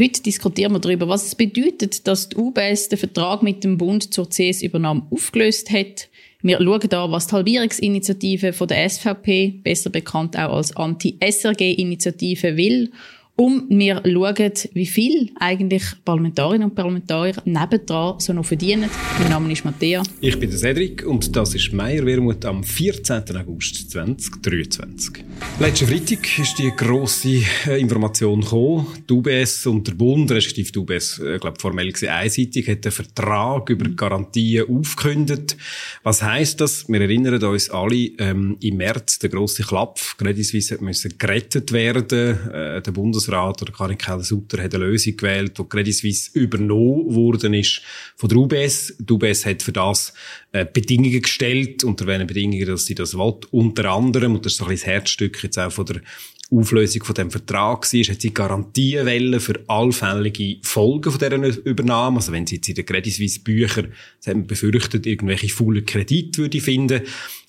Heute diskutieren wir darüber, was es bedeutet, dass die UBS den Vertrag mit dem Bund zur CS-Übernahme aufgelöst hat. Wir schauen da, was die Halbierungsinitiative von der SVP, besser bekannt auch als Anti-SRG-Initiative, will um wir schauen, wie viel eigentlich Parlamentarierinnen und Parlamentarier nebendran so noch verdienen. Mein Name ist Matthäa. Ich bin Cedric und das ist Meier Wermut am 14. August 2023. Letzten Freitag ist die grosse äh, Information gekommen. Die UBS und der Bund, respektive die UBS, ich äh, glaube formell gesehen einseitig, hat einen Vertrag über Garantien aufgekündigt. Was heisst das? Wir erinnern uns alle, ähm, im März der grosse Klapf, Credit Suisse müssen gerettet werden. Äh, der Bundesrat Bundesrat oder Karin Keller-Sutter hat eine Lösung gewählt, die Credit Suisse übernommen worden ist von der UBS. Die UBS hat für das äh, Bedingungen gestellt, unter welchen Bedingungen, dass sie das will. Unter anderem, und das ist so ein bisschen das Herzstück jetzt auch von der Auflösung von dem Vertrag war, hat sie Garantiewellen für allfällige Folgen von dieser Übernahme. Also wenn sie jetzt in den Credit Suisse Büchern, hat man befürchtet, irgendwelche faulen Kredite würde finden,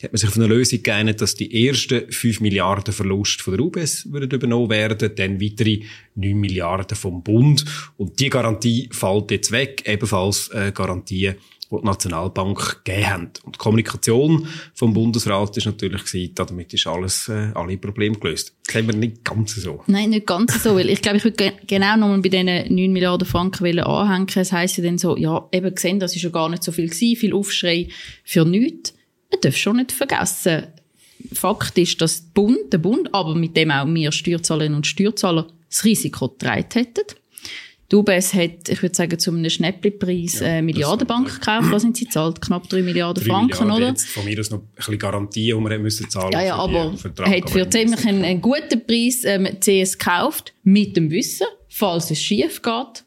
hat man sich auf eine Lösung geeinigt, dass die ersten 5 Milliarden Verlust von der UBS würden übernommen werden, dann weitere 9 Milliarden vom Bund. Und die Garantie fällt jetzt weg, ebenfalls äh, Garantien die die Nationalbank gegeben haben. Und die Kommunikation vom Bundesrat ist natürlich gewesen, damit ist alles, äh, alle Probleme gelöst. Das haben wir nicht ganz so. Nein, nicht ganz so, weil ich glaube, ich würde genau nochmal bei diesen 9 Milliarden Franken anhängen. Es heisst ja dann so, ja, eben gesehen, das ist ja gar nicht so viel gewesen, viel Aufschrei für nichts. Man darf schon nicht vergessen, Fakt ist, dass der Bund, der Bund, aber mit dem auch wir Steuerzahlerinnen und Steuerzahler das Risiko getragen hätten. Die UBS hat, ich würde sagen, zu einem Schnäppli-Preis ja, äh, Milliardenbank gekauft. Was sind sie zahlt? Knapp 3 Milliarden 3 Franken, Milliarden, oder? Von mir aus noch ein bisschen Garantie, die wir müssen zahlen Ja, ja, aber hat für ziemlich einen, einen, guten Preis ähm, CS gekauft, mit dem Wissen, falls es schief geht,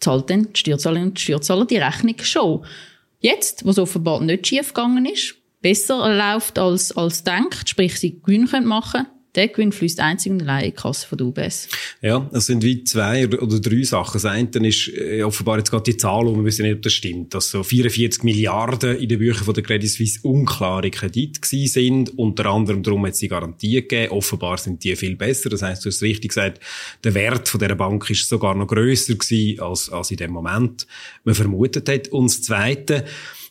zahlt dann die Steuerzahlerin und die Steuerzahler die Rechnung schon. Jetzt, wo es offenbar nicht schief gegangen ist, besser läuft als, als denkt, sprich sie Gewinn machen können, der Gewinn fließt einzig und allein in die Kasse von der UBS. Ja, es sind wie zwei oder drei Sachen. Das eine ist äh, offenbar jetzt gerade die Zahl, und wir wissen nicht, ob das stimmt, dass so 44 Milliarden in den Büchern der Credit Suisse unklare Kredite gewesen sind. Unter anderem darum hat sie Garantie gegeben. Offenbar sind die viel besser. Das heißt, du hast richtig gesagt, der Wert von dieser Bank ist sogar noch grösser gewesen als, als in dem Moment man vermutet hat. Und das Zweite,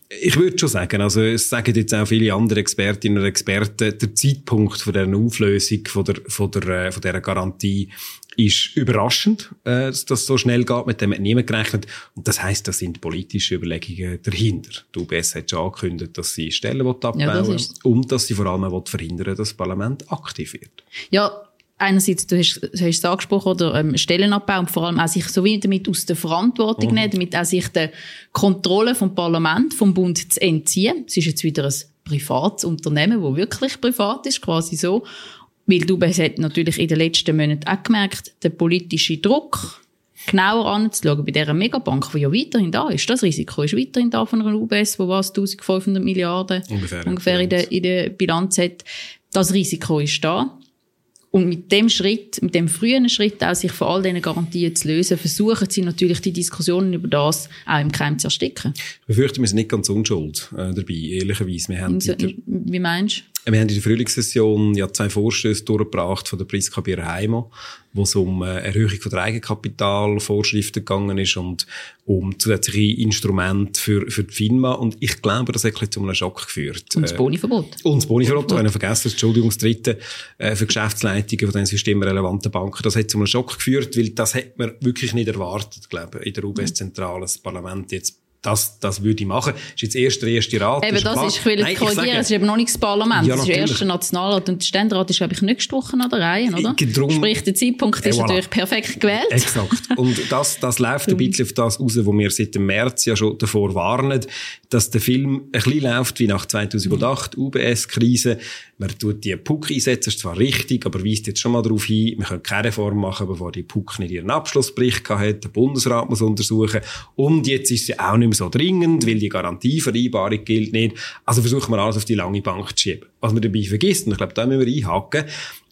ich würde schon sagen, also es sagen jetzt auch viele andere Expertinnen und Experten, der Zeitpunkt von der Auflösung von der, von der, äh, von dieser Garantie ist überraschend, äh, dass das so schnell geht. Mit dem hat niemand gerechnet. Und das heißt, das sind politische Überlegungen dahinter. Die UBS hat schon angekündigt, dass sie Stellen abbauen ja, das und dass sie vor allem verhindern dass das Parlament aktiv wird. Ja, einerseits, du hast, hast es angesprochen, oder ähm, Stellenabbau und vor allem auch sich so wie damit aus der Verantwortung mhm. nehmen, damit auch sich der Kontrolle vom Parlament, vom Bund zu entziehen. Es ist jetzt wieder ein privates Unternehmen, wo wirklich privat ist, quasi so. Weil du hat natürlich in den letzten Monaten auch gemerkt, der politische Druck, genauer anzuschauen bei dieser Megabank, die ja weiterhin da ist. Das Risiko ist weiterhin da von einer UBS, wo was 1500 Milliarden ungefähr, ungefähr in, der, in der Bilanz hat. Das Risiko ist da. Und mit dem Schritt, mit dem frühen Schritt auch, sich von all diesen Garantien zu lösen, versuchen sie natürlich die Diskussionen über das auch im Keim zu ersticken. Ich befürchte, wir sind nicht ganz unschuld äh, dabei, ehrlicherweise. Wir haben so, wie meinst du? Wir haben in der Frühlingssession ja zwei Vorstöße durchgebracht von der Priska Bierheimer, wo es um äh, Erhöhung von der Eigenkapitalvorschriften gegangen ist und um zusätzliche Instrumente für, für die FINMA. Und ich glaube, das hat zu einem Schock geführt. Und das Boniverbot. Und das Boniverbot, ich vergessen, Entschuldigung, das dritte, äh, für Geschäftsleitungen von den systemrelevanten Banken. Das hat zu einem Schock geführt, weil das hätte man wirklich nicht erwartet, glaube ich, in der UBS-Zentrale, das Parlament jetzt das, das würde ich machen. Das ist jetzt erst der erste Rat. Eben, das, das ist, ich will Nein, korrigieren, es ist eben noch nicht das Parlament, ja, es ist der erste Nationalrat und der Ständerat ist, glaube ich, nächste Woche an der Reihe, oder? Drum, Sprich, der Zeitpunkt ist voilà. natürlich perfekt gewählt. Exakt. Und das, das läuft ein bisschen auf das raus, wo wir seit dem März ja schon davor warnen, dass der Film ein bisschen läuft wie nach 2008, UBS-Krise. Man tut die PUC einsetzen, ist zwar richtig, aber weist jetzt schon mal darauf hin, wir können keine Reform machen, bevor die PUC nicht ihren Abschlussbericht hat, der Bundesrat muss untersuchen. Und jetzt ist sie auch nicht mehr so dringend, weil die Garantievereinbarung gilt nicht. Also versuchen wir alles auf die lange Bank zu schieben. Was man dabei vergisst, und ich glaube, da müssen wir einhaken,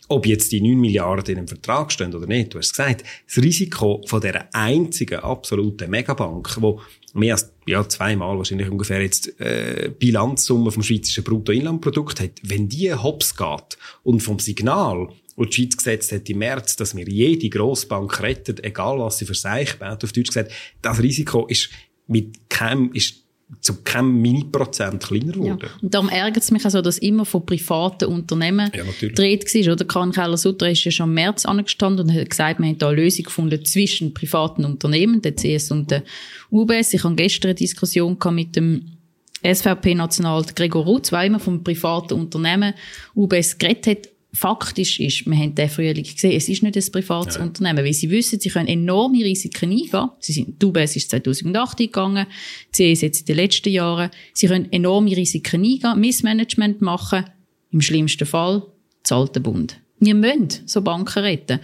ob jetzt die 9 Milliarden in einem Vertrag stehen oder nicht, du hast gesagt, das Risiko von der einzigen absoluten Megabank, wo mehr als ja, zweimal wahrscheinlich ungefähr jetzt äh, Bilanzsumme vom schweizerischen Bruttoinlandprodukt hat, wenn die hops geht und vom Signal wo die Schweiz gesetzt hat im März, dass wir jede Grossbank retten, egal was sie für baut, auf Deutsch gesagt, das Risiko ist mit keinem, ist zu keinem Mini-Prozent kleiner geworden. Ja. Und darum ärgert es mich auch so, dass immer von privaten Unternehmen ja, dreht war. Oder Karin Keller-Sutter ist ja schon im März angestanden und hat gesagt, wir haben da eine Lösung gefunden zwischen privaten Unternehmen, der CS und der UBS. Ich hatte gestern eine Diskussion mit dem SVP-National Gregor Rutz, der immer vom privaten Unternehmen UBS geredet hat faktisch ist, wir haben den Frühling gesehen, es ist nicht ein privates ja. Unternehmen, weil sie wissen, sie können enorme Risiken eingehen. Sie sind, die UBS ist 2008 gegangen, sie ist jetzt in den letzten Jahren. Sie können enorme Risiken eingehen, Missmanagement machen, im schlimmsten Fall zahlt der Bund. Wir müssen so Banken retten.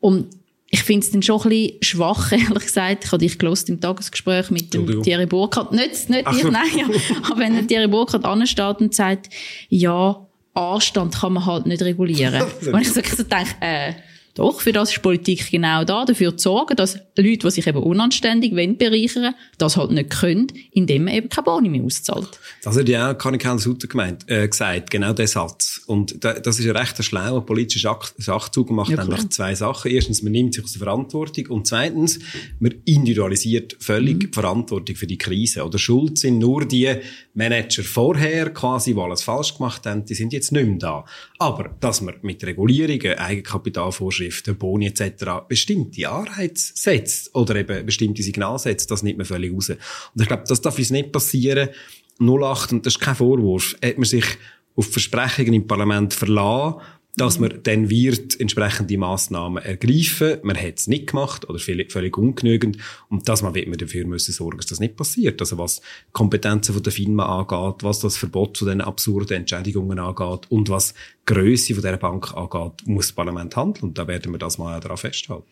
Und ich finde es dann schon ein bisschen schwach, ehrlich gesagt. Ich habe dich gelost im Tagesgespräch mit dem Thierry Burkhardt. Nicht, nicht dich, nein, ja. aber wenn der Thierry Burkhardt ansteht und sagt, ja, Anstand kann man halt nicht regulieren. Und ich so, so denke, äh, doch, für das ist Politik genau da, dafür zu sorgen, dass Leute, die sich eben unanständig wollen, bereichern das halt nicht können, indem man eben keine Boni mehr auszahlt. Das hat ja auch Karin Sutter gemeint, äh, gesagt, genau der Satz. Und da, das ist ein recht schlauer politischer Schachzug, macht ja, nämlich zwei Sachen. Erstens, man nimmt sich aus der Verantwortung und zweitens, man individualisiert völlig mhm. die Verantwortung für die Krise. Oder schuld sind nur die Manager vorher quasi, die alles falsch gemacht haben, die sind jetzt nicht mehr da. Aber, dass man mit Regulierungen, Eigenkapitalvorschriften, Vorschriften, Boni etc. bestimmte Anreize setzt oder eben bestimmte Signale setzt, das nimmt man völlig raus. Und ich glaube, das darf uns nicht passieren. 08, und das ist kein Vorwurf, hat man sich auf Versprechungen im Parlament verlassen, dass man dann wird entsprechende Massnahmen ergreifen. Man hat es nicht gemacht oder völlig, ungenügend. Und das man wird man dafür müssen sorgen, dass das nicht passiert. Also was Kompetenzen von der FINMA angeht, was das Verbot zu den absurden Entschädigungen angeht und was Größe von der Bank angeht, muss das Parlament handeln. Und da werden wir das mal daran festhalten.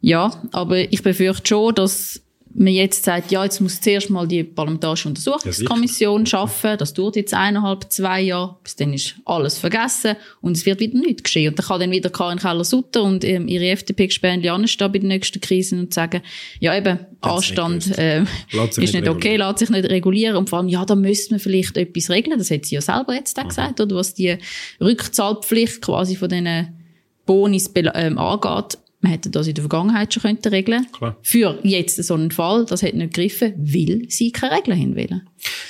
Ja, aber ich befürchte schon, dass man jetzt sagt, ja, jetzt muss zuerst mal die Parlamentarische Untersuchungskommission ja, schaffen. Das dauert jetzt eineinhalb, zwei Jahre. Bis dann ist alles vergessen und es wird wieder nichts geschehen. Und dann kann dann wieder Karin Keller-Sutter und ähm, ihre FDP-Gespänli anstehen bei den nächsten Krisen und sagen, ja eben, Anstand äh, ist nicht, nicht okay, lässt sich nicht regulieren. Und vor allem, ja, da müsste man vielleicht etwas regeln. Das hat sie ja selber jetzt auch gesagt, oder was die Rückzahlpflicht quasi von diesen Bonis ähm, angeht man hätte das in der Vergangenheit schon können regeln Klar. Für jetzt so einen Fall, das hat nicht gegriffen, weil sie keine Regeln hinwählen.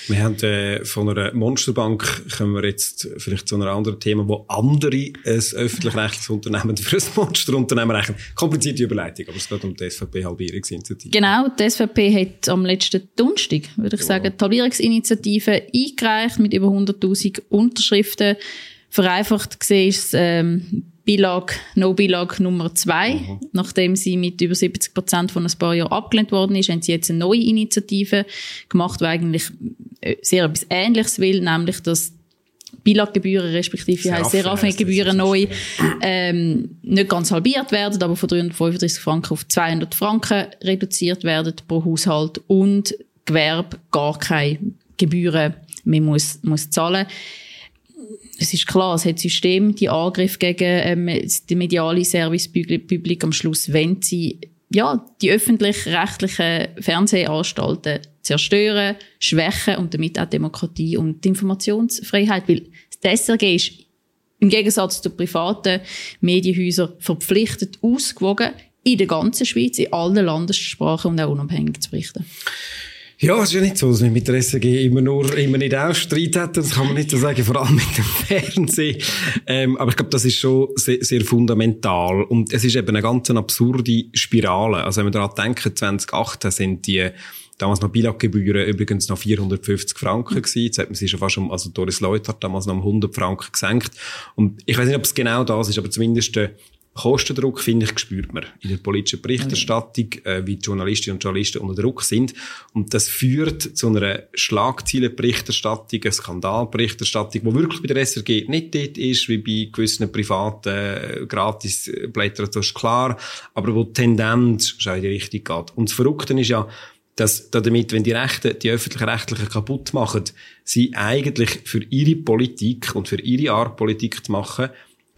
Wir haben äh, von einer Monsterbank, kommen wir jetzt vielleicht zu einem anderen Thema, wo andere ein öffentlich-rechtliches Unternehmen für ein Monsterunternehmen rechnen. Komplizierte Überleitung, aber es geht um die SVP-Halbierungsinitiative. Genau, die SVP hat am letzten Donnerstag, würde ich ja. sagen, die Halbierungsinitiative eingereicht mit über 100'000 Unterschriften. Vereinfacht gesehen ist es, ähm, Bilag, No-Bilag Nummer zwei. Mhm. Nachdem sie mit über 70 Prozent von ein paar Jahren abgelehnt worden ist, haben sie jetzt eine neue Initiative gemacht, die eigentlich äh, sehr etwas Ähnliches will, nämlich, dass Bilaggebühren respektive heisst Serafin-Gebühren neu ähm, nicht ganz halbiert werden, aber von 335 Franken auf 200 Franken reduziert werden pro Haushalt und Gewerbe gar keine Gebühren mehr muss, muss zahlen es ist klar, es hat System, die Angriff gegen ähm, die mediale Servicepublik am Schluss, wenn sie ja, die öffentlich-rechtlichen Fernsehanstalten zerstören, schwächen und damit auch Demokratie und Informationsfreiheit. Weil das SRG ist im Gegensatz zu privaten Medienhäusern verpflichtet, ausgewogen in der ganzen Schweiz, in allen Landessprachen und auch unabhängig zu berichten. Ja, es ist ja nicht so, dass wir mit der SRG immer nur, immer nicht auch Streit hätten. Das kann man nicht so sagen, vor allem mit dem Fernsehen. Ähm, aber ich glaube, das ist schon sehr, sehr, fundamental. Und es ist eben eine ganz absurde Spirale. Also wenn wir daran denken, 2018 sind die, damals noch Bilaggebühren übrigens noch 450 Franken mhm. gewesen. Jetzt hat man sie schon fast um, also Doris Leuth hat damals noch um 100 Franken gesenkt. Und ich weiß nicht, ob es genau das ist, aber zumindest äh, Kostendruck, finde ich, spürt man in der politischen Berichterstattung, äh, wie Journalistinnen und Journalisten unter Druck sind. Und das führt zu einer Schlagzeilenberichterstattung, einer Skandalberichterstattung, die wirklich bei der SRG nicht dort ist, wie bei gewissen privaten äh, Gratisblättern, das ist klar, aber wo die Tendenz schon in die Richtung geht. Und das Verrückte ist ja, dass damit, wenn die Rechte, die öffentlich-rechtlichen kaputt machen, sie eigentlich für ihre Politik und für ihre Art Politik zu machen,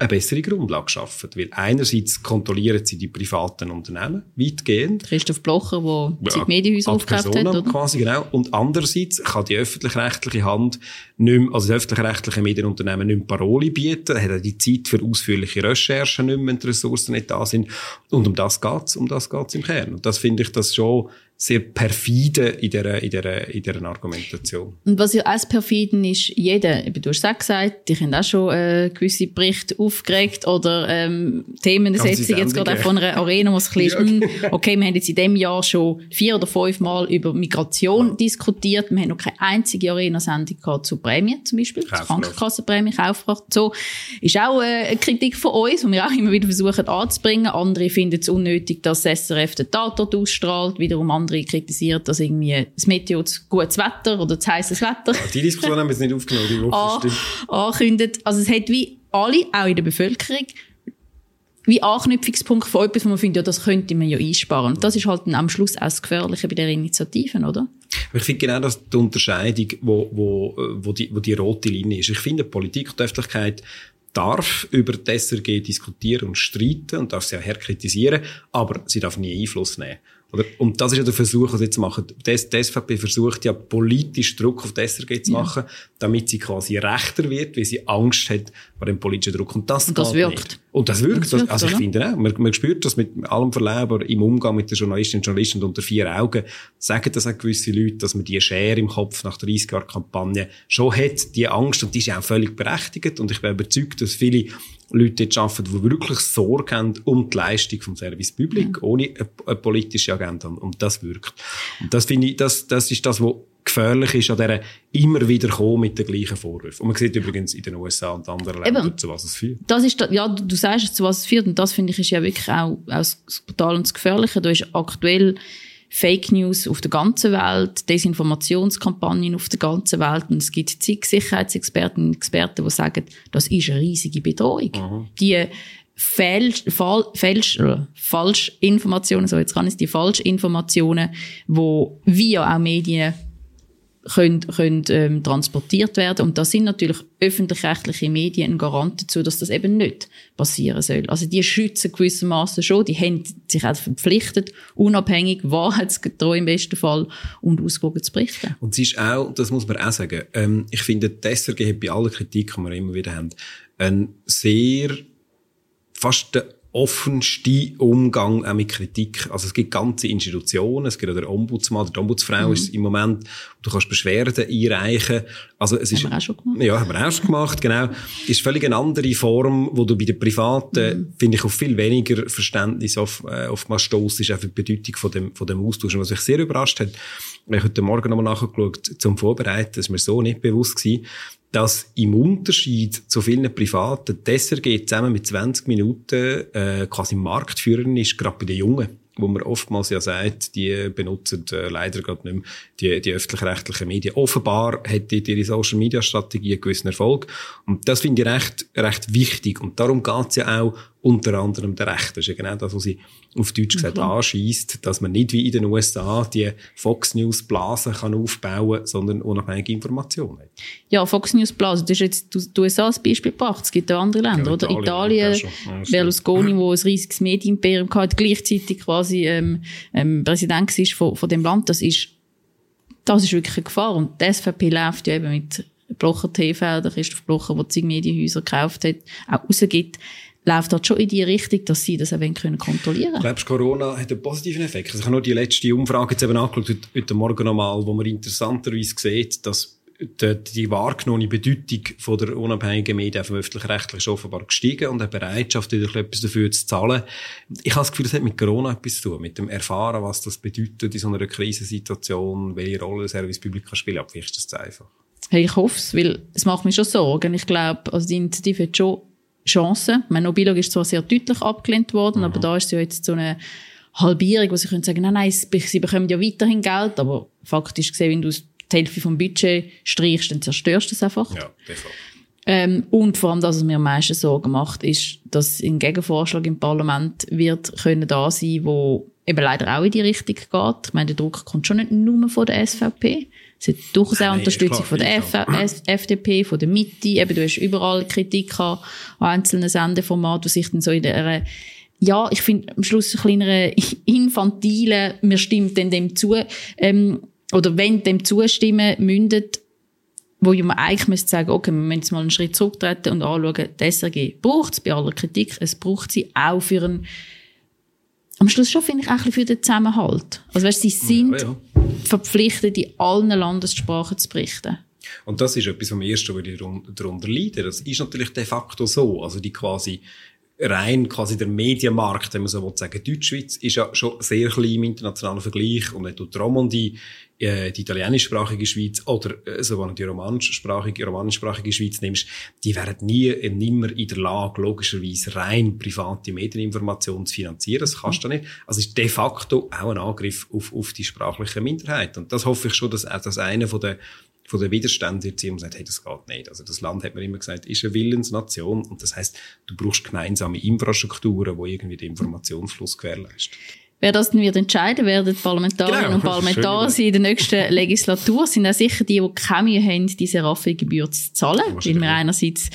eine bessere Grundlage schaffen. Weil einerseits kontrollieren sie die privaten Unternehmen weitgehend. Christoph Blocher, der ja, die Medienhäuser aufgekauft hat, oder? quasi, genau. Und andererseits kann die öffentlich-rechtliche Hand nicht mehr, also das öffentlich-rechtliche Medienunternehmen nicht mehr Paroli bieten, hat er die Zeit für ausführliche Recherchen nicht mehr, wenn die Ressourcen nicht da sind. Und um das geht's, um das geht's im Kern. Und das finde ich das schon sehr perfide in dieser, in dieser, in dieser Argumentation. Und was ja auch perfiden ist, jeder, du hast auch gesagt, die haben auch schon äh, gewisse Berichte aufgeregt oder ähm, Themensetzung jetzt gerade auch von einer Arena, was ein bisschen ist, hm, okay, wir haben jetzt in diesem Jahr schon vier oder fünf Mal über Migration ja. diskutiert, wir haben noch keine einzige Arena-Sendung gehabt zu Prämien zum Beispiel, zu Krankenkassenprämie, Kaufkraft, so. Ist auch äh, eine Kritik von uns, die wir auch immer wieder versuchen anzubringen. Andere finden es unnötig, dass das SRF den Tatort ausstrahlt, wiederum andere andere kritisiert, dass irgendwie das Meteo das gutes Wetter oder das heißes Wetter. Ja, die Diskussion haben wir jetzt nicht aufgenommen, die Woche, an, ankündet. Also es hat wie alle, auch in der Bevölkerung, wie Anknüpfungspunkt von etwas, wo man findet, ja, das könnte man ja einsparen. Und das ist halt dann am Schluss auch das Gefährliche bei der Initiativen, oder? Ich finde genau das die Unterscheidung, wo, wo, wo, die, wo die rote Linie ist. Ich finde, Politik und Öffentlichkeit darf über die SRG diskutieren und streiten und darf sie auch herkritisieren, aber sie darf nie Einfluss nehmen. Oder? Und das ist ja der Versuch, was jetzt machen. Die, die SVP versucht ja politisch Druck auf die SRG zu machen, ja. damit sie quasi rechter wird, weil sie Angst hat vor dem politischen Druck. Und das, und das wirkt. Nicht. Und das wirkt. Das wirkt also ich oder? finde auch, man, man spürt das mit allem Verleben im Umgang mit den Journalistinnen und Journalisten unter vier Augen, sagen das auch gewisse Leute, dass man die Schere im Kopf nach 30 Jahren Kampagne schon hat, die Angst, und die ist auch völlig berechtigt. Und ich bin überzeugt, dass viele Leute jetzt arbeiten, die wirklich Sorge haben um die Leistung vom Service Public, ja. ohne eine, eine, politische Agenda. Und das wirkt. Und das finde ich, das, das ist das, was gefährlich ist an dieser immer wieder kommen mit den gleichen Vorwürfen. Und man sieht übrigens in den USA und anderen Ländern, Eben, zu was es führt. Das ist, ja, du sagst, zu was es führt. Und das finde ich ist ja wirklich auch, auch das Brutal und das Gefährliche. Da ist aktuell Fake News auf der ganzen Welt, Desinformationskampagnen auf der ganzen Welt. Und es gibt zig Sicherheitsexperten und Experten, die sagen, das ist eine riesige Bedrohung. Mhm. Die Fälsch, Fall, Fälsch, äh, Falschinformationen, so jetzt kann ich die Falschinformationen, die via auch Medien können, können ähm, transportiert werden. Und da sind natürlich öffentlich-rechtliche Medien ein Garant dazu, dass das eben nicht passieren soll. Also die schützen gewissermaßen schon, die haben sich auch verpflichtet, unabhängig, wahrheitsgetreu im besten Fall und ausgewogen zu berichten. Und es ist auch, das muss man auch sagen, ähm, ich finde, die SRG hat bei aller Kritik, die wir immer wieder haben, einen sehr fast offenste Umgang auch mit Kritik. Also es gibt ganze Institutionen, es gibt auch der Ombudsmann, der Ombudsfrau mhm. ist im Moment, du kannst Beschwerden einreichen. Also es haben ist, wir auch schon gemacht. Ja, haben wir auch schon gemacht, genau. Ist völlig eine andere Form, wo du bei den Privaten, mhm. finde ich, auf viel weniger Verständnis auf, äh, oftmals stoßt, ist einfach die Bedeutung von dem, von dem Austausch. Und was mich sehr überrascht hat, ich habe heute Morgen nochmal nachgeschaut zum Vorbereiten, das ist mir so nicht bewusst gewesen, dass im Unterschied zu vielen Privaten die SRG zusammen mit 20 Minuten äh, quasi Marktführerin ist, gerade bei den Jungen wo man oftmals ja sagt, die benutzen äh, leider gerade nicht mehr die, die öffentlich-rechtlichen Medien. Offenbar hat die, ihre Social-Media-Strategie einen gewissen Erfolg. Und das finde ich recht, recht wichtig. Und darum geht's ja auch unter anderem der Recht. Das ist ja genau das, was sie auf Deutsch gesagt mhm. anschießt, dass man nicht wie in den USA die Fox News Blase kann aufbauen, sondern unabhängige Informationen hat. Ja, Fox News Blase, du hast jetzt die USA als Beispiel gebracht. Es gibt auch andere Länder, ja, oder? Italien, Italien ja, Berlusconi, wo ein riesiges Medienimperium hat, gleichzeitig quasi ähm, ähm, Präsident ist von, von dem Land. Das ist, das ist wirklich eine Gefahr. Und die SVP läuft ja eben mit Blocher TV, der Christoph Blocher, der die Medienhäuser gekauft hat, auch rausgibt läuft das schon in die Richtung, dass sie das eben können kontrollieren können? Glaubst du, Corona hat einen positiven Effekt? Also ich habe nur die letzte Umfrage jetzt eben angeschaut, heute, Morgen nochmal, wo man interessanterweise sieht, dass die, die wahrgenommene Bedeutung von der unabhängigen Medien dem öffentlich-rechtlichen ist offenbar gestiegen und eine Bereitschaft, wieder etwas dafür zu zahlen. Ich habe das Gefühl, das hat mit Corona etwas zu tun, mit dem Erfahren, was das bedeutet in so einer Krisensituation, welche Rolle der Service Public kann spielen. Aber vielleicht ist das einfach. Hey, ich hoffe es, weil es macht mir schon Sorgen. Ich glaube, also die Initiative hat schon Chancen. Mein Nobilog ist zwar sehr deutlich abgelehnt worden, mhm. aber da ist ja jetzt so eine Halbierung, wo sie können sagen, nein, nein, sie bekommen ja weiterhin Geld, aber faktisch gesehen, wenn du die Hälfte vom Budget streichst, dann zerstörst du es einfach. Ja. Ähm, und vor allem, dass es mir am meisten Sorgen macht, ist, dass ein Gegenvorschlag im Parlament wird können da sein, wo eben leider auch in die Richtung geht. Ich meine, der Druck kommt schon nicht nur von der SVP. Es hat durchaus auch Unterstützung von der F FDP, von der Mitte. Eben, du hast überall Kritik an, einzelnen Sendeformaten, die sich dann so in der, ja, ich finde am Schluss ein kleiner infantilen, mir stimmt denn dem zu, ähm, oder wenn dem zustimmen, mündet, wo man eigentlich müsste sagen, okay, wir müssen jetzt mal einen Schritt zurücktreten und anschauen, die SRG braucht es bei aller Kritik, es braucht sie auch für einen am Schluss schon finde ich auch ein bisschen für den Zusammenhalt. Also weißt, sie sind ja, ja. verpflichtet, in allen Landessprachen zu berichten. Und das ist etwas, was am ersten würde ich darunter leiden. Das ist natürlich de facto so. Also die quasi rein quasi der Medienmarkt, wenn man so will sagen, Deutschschweiz ist ja schon sehr klein im internationalen Vergleich und wenn du die Romandie, äh, die italienischsprachige Schweiz oder äh, so die romanischsprachige, romanischsprachige Schweiz nimmst, die werden nie und nimmer in der Lage, logischerweise rein private Medieninformationen zu finanzieren. Das kannst du nicht. Also ist de facto auch ein Angriff auf, auf die sprachliche Minderheit. Und das hoffe ich schon, dass, dass einer von den von den Widerständen wird und sagt, hey, das geht nicht. Also das Land, hat man immer gesagt, ist eine Willensnation und das heißt, du brauchst gemeinsame Infrastrukturen, die irgendwie den Informationsfluss gewährleisten. Wer das dann wird entscheiden, werden Parlamentarierinnen genau, und Parlamentarier in der nächsten Legislatur, sind auch sicher die, die keine Mühe haben, diese Raffelgebühr zu zahlen, weil wir einerseits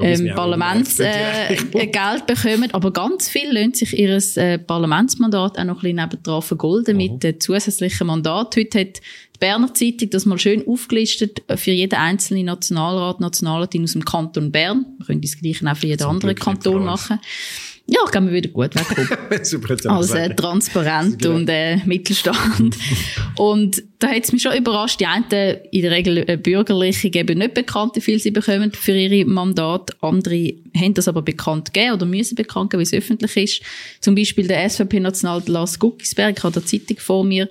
ähm, Parlamentsgeld äh, Geld bekommen, aber ganz viele lassen sich ihr äh, Parlamentsmandat auch noch ein bisschen nebendran vergolden mhm. mit äh, zusätzlichen Mandat. Heute hat die Berner Zeitung das mal schön aufgelistet für jeden einzelnen Nationalrat, Nationalratin aus dem Kanton Bern. Wir können das Gleiche auch für jeden anderen Kanton machen. Ja, glaube, wir wieder gut wegkommen. Super, Als äh, transparent und äh, Mittelstand. und da hat es mich schon überrascht. Die einen, in der Regel äh, bürgerliche, geben nicht bekannt, wie viel sie bekommen für ihre Mandate. Andere haben das aber bekannt gegeben oder müssen bekannt geben, wie es öffentlich ist. Zum Beispiel der SVP-National Lars Guckisberg, ich habe der Zeitung vor mir,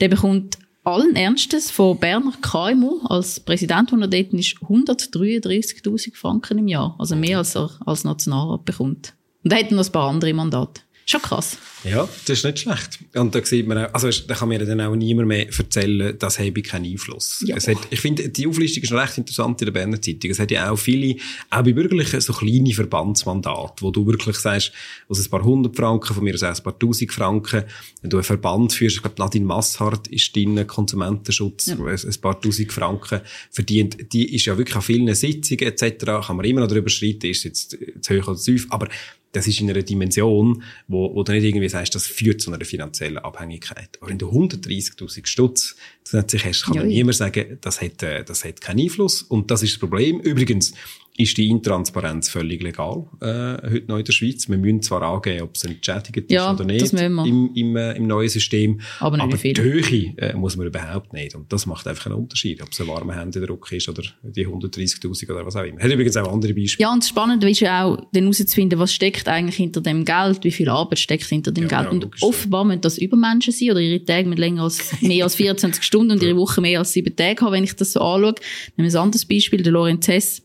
der bekommt allen Ernstes von Berner KMU als Präsident, wo er dort ist, 133.000 Franken im Jahr. Also mehr als er als Nationalrat bekommt. Und da hätten noch ein paar andere Mandate. Schon krass. Ja, das ist nicht schlecht. Und da sieht man auch, also da kann mir dann auch niemand mehr erzählen, das habe ich keinen Einfluss. Ja. Es hat, ich finde, die Auflistung ist noch recht interessant in der Berner Zeitung. Es hat ja auch viele, auch bei Bürgerlichen, so kleine Verbandsmandate, wo du wirklich sagst, also ein paar hundert Franken, von mir aus ein paar tausend Franken, wenn du einen Verband führst, ich glaube, Nadine Masshardt ist drin, Konsumentenschutz, ja. ein paar tausend Franken verdient, die ist ja wirklich an vielen Sitzungen etc., kann man immer noch darüber streiten, ist jetzt zu hoch oder zu tief, aber das ist in einer Dimension, wo, wo du nicht irgendwie sagst, das führt zu einer finanziellen Abhängigkeit. Aber wenn du 130.000 Stutz zusätzlich hast, kann man niemand sagen, das hat, äh, das hat keinen Einfluss. Und das ist das Problem. Übrigens, ist die Intransparenz völlig legal äh, heute noch in der Schweiz. Wir müssen zwar angeben, ob es entschädigt ja, ist oder nicht im, im, äh, im neuen System, aber, aber die Höhe äh, muss man überhaupt nicht. Und das macht einfach einen Unterschied, ob es ein warmer Händedruck ist oder die 130'000 oder was auch immer. Hat übrigens auch andere Beispiele. Ja, und das Spannende ist ja auch, dann herauszufinden, was steckt eigentlich hinter dem Geld, wie viel Arbeit steckt hinter dem ja, Geld. Ja, und offenbar müssen das Übermenschen sein oder ihre Tage mit länger als, mehr als 24 Stunden und ihre Woche mehr als sieben Tage haben, wenn ich das so anschaue. Nehmen wir ein anderes Beispiel, der Lorenz Hess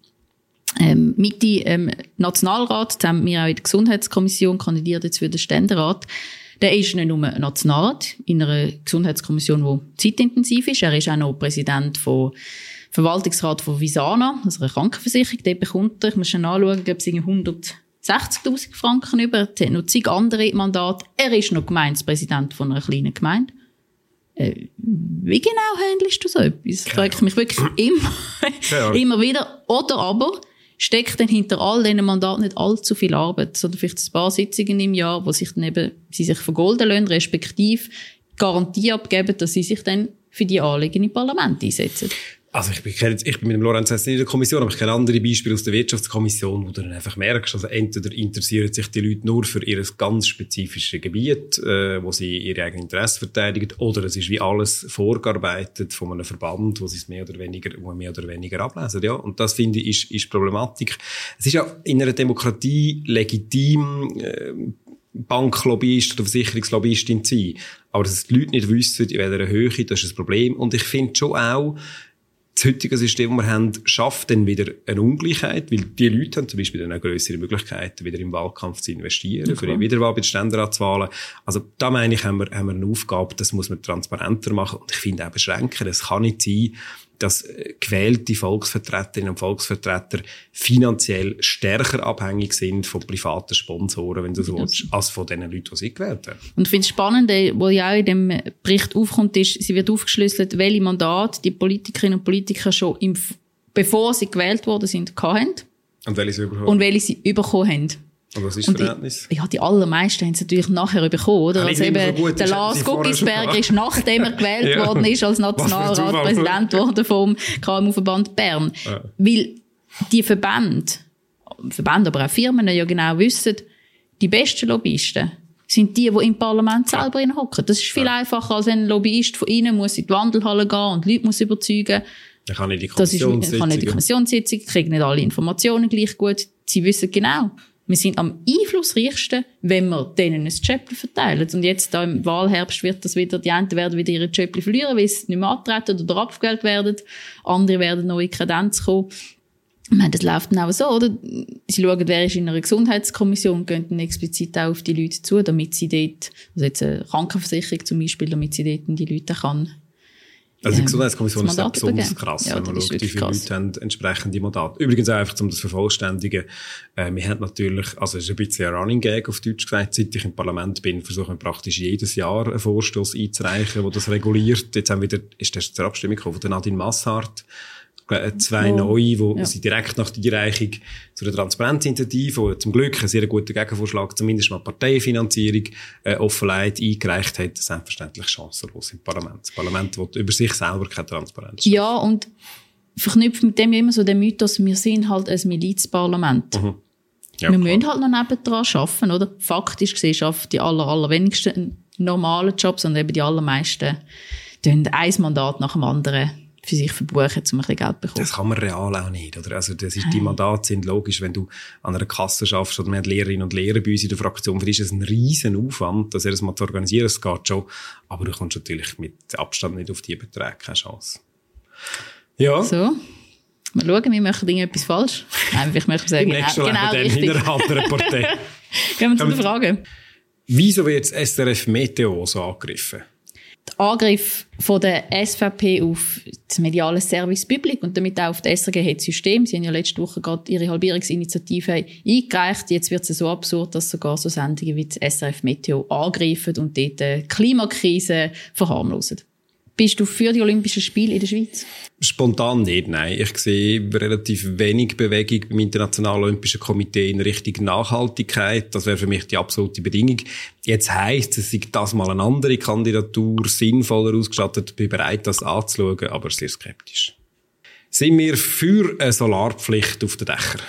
ähm, Mitte ähm, Nationalrat, haben wir auch in der Gesundheitskommission kandidiert jetzt für den Ständerat. Der ist nicht nur Nationalrat in einer Gesundheitskommission, die zeitintensiv ist. Er ist auch noch Präsident von Verwaltungsrat von Visana, also einer Krankenversicherung. Der bekommt er, ich muss schon anschauen, glaube ich, 160.000 Franken über. Er hat noch zig andere Mandate. Er ist noch Gemeindepräsident von einer kleinen Gemeinde. Äh, wie genau handelst du so etwas? Frage ich mich wirklich immer, immer wieder. Oder aber, steckt dann hinter all diesen Mandaten nicht allzu viel Arbeit, sondern vielleicht ein paar Sitzungen im Jahr, wo sich dann eben, sie sich vergolden lassen, respektive Garantie abgeben, dass sie sich dann für die Anliegen im Parlament einsetzen. Also ich bin, ich bin mit dem Lorenz Hess nicht in der Kommission, aber ich kenne andere Beispiele aus der Wirtschaftskommission, wo du dann einfach merkst, also entweder interessieren sich die Leute nur für ihr ganz spezifisches Gebiet, äh, wo sie ihre eigenen Interessen verteidigen, oder es ist wie alles vorgearbeitet von einem Verband, wo sie es mehr oder weniger, wo mehr oder weniger ablesen, ja. Und das finde ich ist, ist Problematik. Es ist ja in einer Demokratie legitim, äh, Banklobbyist oder Versicherungslobbyistin zu sein. Aber dass die Leute nicht wissen, in welcher Höhe, das ist ein Problem. Und ich finde schon auch, das heutige System, das wir haben, schafft dann wieder eine Ungleichheit, weil die Leute haben zum Beispiel dann auch grössere Möglichkeiten, wieder im Wahlkampf zu investieren, okay. für die Wiederwahl bei den Ständeratswahlen. Also da meine ich, haben wir, haben wir eine Aufgabe, das muss man transparenter machen und ich finde auch beschränken. Es kann nicht sein, dass äh, gewählte Volksvertreterinnen und Volksvertreter finanziell stärker abhängig sind von privaten Sponsoren, wenn du so willst, als von den Leuten, die sie gewählt haben. Und ich finde es spannend, was ja auch in dem Bericht aufkommt, ist, sie wird aufgeschlüsselt, welche Mandate die Politikerinnen und Politiker schon im, bevor sie gewählt worden sind, hatten. Und welche sie überkommen Und welche sie bekommen haben. Und was ist das Verhältnis? Ja, die allermeisten haben es natürlich nachher bekommen, oder? Also eben, so der Lars Guggisberger ist, nachdem er gewählt ja. worden ist, als Nationalratspräsident worden vom KMU-Verband Bern. Ja. Weil die Verbände, Verbände, aber auch Firmen ja genau wissen, die besten Lobbyisten sind die, die im Parlament selber hocken. Das ist viel ja. einfacher, als wenn ein Lobbyist von ihnen muss in die Wandelhalle gehen und Leute muss überzeugen. Dann kann ich die Kommissionssitzung. Ist, kann nicht die Kommissionssitzung, kriegen nicht alle Informationen gleich gut. Sie wissen genau, wir sind am einflussreichsten, wenn wir denen ein Chöppli verteilen. Und jetzt da im Wahlherbst wird das wieder, die einen werden wieder ihre Chöppli verlieren, weil sie nicht mehr antreten oder abgewählt werden. Andere werden neue Kredenz kommen. Ich meine, das läuft dann auch so, oder? Sie schauen, wer ist in einer Gesundheitskommission, gehen dann explizit auch auf die Leute zu, damit sie dort, also jetzt eine Krankenversicherung zum Beispiel, damit sie dort die Leute kann also die Gesundheitskommission ist ja besonders krass, ja, wenn man schaut, wie viele krass. Leute haben entsprechende Mandate. Übrigens auch einfach, um das zu vervollständigen, äh, wir haben natürlich, also es ist ein bisschen ein Running Gag auf Deutsch gesagt, seit ich im Parlament bin, versuchen wir praktisch jedes Jahr einen Vorstoß einzureichen, der das reguliert. Jetzt haben wir wieder, ist das zur Abstimmung gekommen, von der Nadine Massart, zwei oh. neue, wo ja. sie direkt nach der Einreichung zu der Transparenzinitiative, wo zum Glück ein sehr guter Gegenvorschlag, zumindest mal Parteienfinanzierung, äh, offenlegt eingereicht hat, selbstverständlich chancenlos im Parlament. Das Parlament will über sich selber keine Transparenz. Schaffen. Ja, und verknüpft mit dem immer so den Mythos, wir sind halt ein Milizparlament. Mhm. Ja, wir klar. müssen halt noch nebendran arbeiten, oder? Faktisch gesehen schaffen die aller, allerwenigsten einen normalen Job, sondern eben die allermeisten tun ein Mandat nach dem anderen für sich verbuchen, um ein bisschen Geld zu bekommen. Das kann man real auch nicht, oder? Also, das ist, die Mandate sind logisch, wenn du an einer Kasse schaffst oder wir haben Lehrerinnen und Lehrer bei uns in der Fraktion, für ist es ein riesen Aufwand, das erstmal zu organisieren, es geht schon, aber du kommst natürlich mit Abstand nicht auf die Beträge, keine Chance. Ja. So. Mal schauen, wir machen etwas falsch. Nein, ich möchte sagen, genau, genau richtig. in einer anderen Partei. Gehen wir zu der Frage. Wieso wird das SRF Meteo so angegriffen? Der Angriff von der SVP auf das mediale Service Public und damit auch auf das SRG-System. Sie haben ja letzte Woche gerade ihre Halbierungsinitiative eingereicht. Jetzt wird es so absurd, dass sogar so Sendungen wie das SRF Meteo angreifen und dort die Klimakrise verharmlosen. Bist du für die Olympischen Spiele in der Schweiz? Spontan nicht, nein. Ich sehe relativ wenig Bewegung beim Internationalen Olympischen Komitee in Richtung Nachhaltigkeit. Das wäre für mich die absolute Bedingung. Jetzt heisst es, sei das mal eine andere Kandidatur sinnvoller ausgestattet, bin bereit, das anzuschauen, aber sehr skeptisch. Sind wir für eine Solarpflicht auf den Dächern?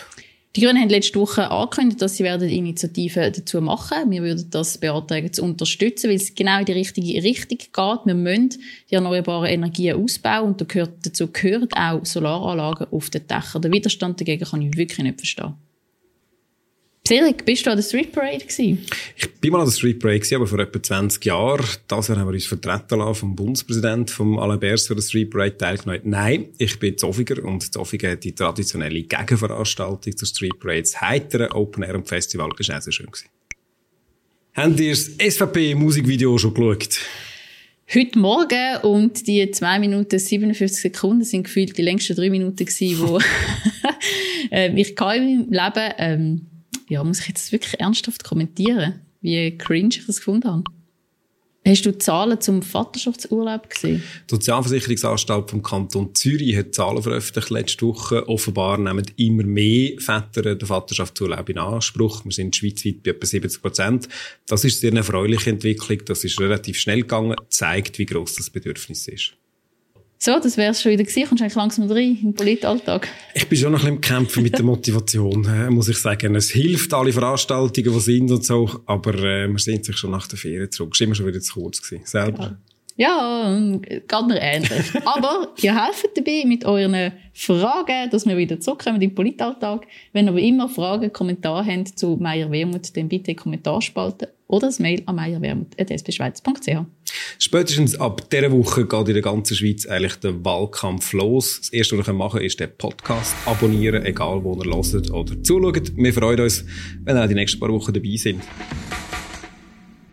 Die Grünen haben letzte Woche angekündigt, dass sie werden Initiativen dazu machen. Wir würden das beantragen zu unterstützen, weil es genau in die richtige Richtung geht. Wir müssen die erneuerbaren Energien ausbauen und dazu gehören auch Solaranlagen auf den Dächern. Den Widerstand dagegen kann ich wirklich nicht verstehen. Cedric, bist du an der Street Parade gewesen? Ich bin mal an der Street Parade gewesen, aber vor etwa 20 Jahren. Das Jahr haben wir uns vertreten lassen vom Bundespräsidenten, vom Alain Bers, für der Street Parade teilgenommen. Nein, ich bin Zoffiger und Zoffiger hat die traditionelle Gegenveranstaltung zur Street Parade, das heitere Open Air Festival, das war auch sehr schön. Gewesen. Habt ihr das SVP-Musikvideo schon geschaut? Heute Morgen und die 2 Minuten 57 Sekunden sind gefühlt die längsten 3 Minuten gewesen, wo äh, ich kann in meinem Leben ähm, ja, muss ich jetzt wirklich ernsthaft kommentieren, wie cringe ich das gefunden habe? Hast du Zahlen zum Vaterschaftsurlaub gesehen? Die Sozialversicherungsanstalt vom Kanton Zürich hat Zahlen veröffentlicht letzte Woche. Offenbar nehmen immer mehr Väter den Vaterschaftsurlaub in Anspruch. Wir sind schweizweit bei etwa 70 Prozent. Das ist sehr eine erfreuliche Entwicklung. Das ist relativ schnell gegangen, zeigt, wie gross das Bedürfnis ist. So, das wär's schon wieder gewesen. Kommst du eigentlich langsam rein im Politalltag? Ich bin schon noch ein bisschen im Kämpfen mit der Motivation, muss ich sagen. Es hilft, alle Veranstaltungen, die sind und so, aber äh, man sehnt sich schon nach der Ferien zurück. Es war immer schon wieder zu kurz gewesen, selber. Ja, ja geht mir ähnlich. aber ihr helft dabei mit euren Fragen, dass wir wieder zurückkommen im Politalltag. Wenn ihr aber immer Fragen, Kommentare habt zu Meier Wermut, dann bitte Kommentarspalte oder das Mail an meierwermut.sbschweiz.ch. Spätestens ab dieser Woche geht in der ganzen Schweiz eigentlich der Wahlkampf los. Das Erste, was ihr machen könnt, ist den Podcast abonnieren, egal wo ihr hört oder zuschaut. Wir freuen uns, wenn ihr auch die nächsten paar Wochen dabei sind.